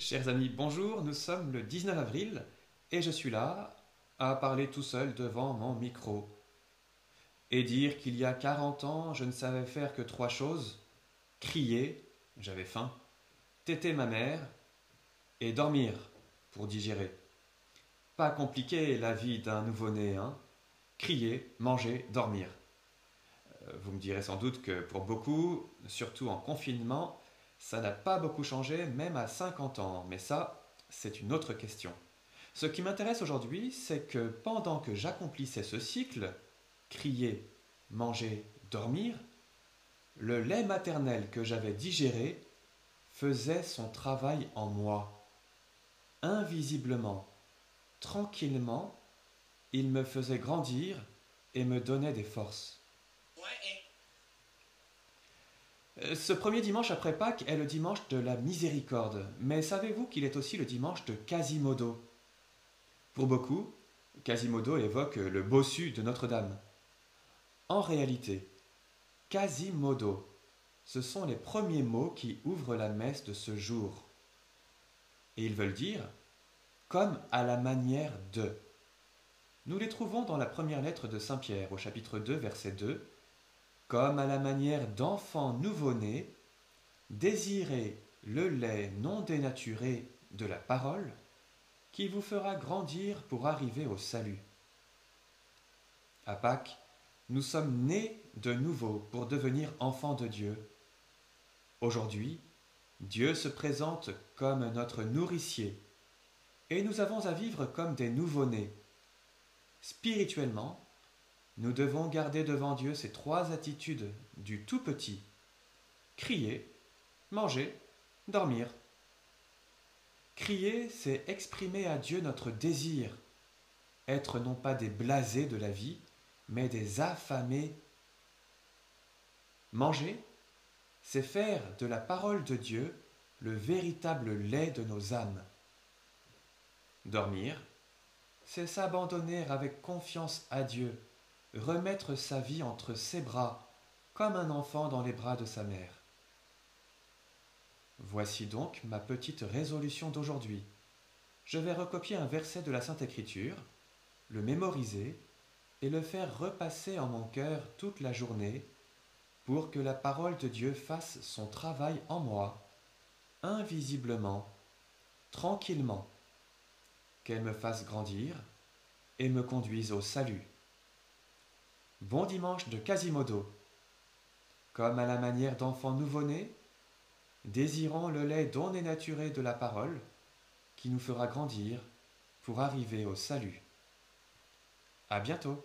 Chers amis, bonjour, nous sommes le 19 avril et je suis là à parler tout seul devant mon micro et dire qu'il y a 40 ans, je ne savais faire que trois choses crier, j'avais faim, téter ma mère et dormir pour digérer. Pas compliqué la vie d'un nouveau-né, hein Crier, manger, dormir. Euh, vous me direz sans doute que pour beaucoup, surtout en confinement, ça n'a pas beaucoup changé, même à 50 ans, mais ça, c'est une autre question. Ce qui m'intéresse aujourd'hui, c'est que pendant que j'accomplissais ce cycle, crier, manger, dormir, le lait maternel que j'avais digéré faisait son travail en moi. Invisiblement, tranquillement, il me faisait grandir et me donnait des forces. Ce premier dimanche après Pâques est le dimanche de la miséricorde, mais savez-vous qu'il est aussi le dimanche de Quasimodo? Pour beaucoup, Quasimodo évoque le bossu de Notre-Dame. En réalité, Quasimodo, ce sont les premiers mots qui ouvrent la messe de ce jour. Et ils veulent dire comme à la manière de. Nous les trouvons dans la première lettre de Saint Pierre au chapitre 2 verset 2 comme à la manière d'enfants nouveau-nés, désirez le lait non dénaturé de la parole, qui vous fera grandir pour arriver au salut. À Pâques, nous sommes nés de nouveau pour devenir enfants de Dieu. Aujourd'hui, Dieu se présente comme notre nourricier, et nous avons à vivre comme des nouveau-nés. Spirituellement, nous devons garder devant Dieu ces trois attitudes du tout petit. Crier, manger, dormir. Crier, c'est exprimer à Dieu notre désir, être non pas des blasés de la vie, mais des affamés. Manger, c'est faire de la parole de Dieu le véritable lait de nos âmes. Dormir, c'est s'abandonner avec confiance à Dieu, remettre sa vie entre ses bras, comme un enfant dans les bras de sa mère. Voici donc ma petite résolution d'aujourd'hui. Je vais recopier un verset de la Sainte Écriture, le mémoriser et le faire repasser en mon cœur toute la journée pour que la parole de Dieu fasse son travail en moi, invisiblement, tranquillement, qu'elle me fasse grandir et me conduise au salut. Bon dimanche de Quasimodo. Comme à la manière d'enfants nouveau-nés, désirant le lait don dénaturé de la parole, qui nous fera grandir pour arriver au salut. À bientôt!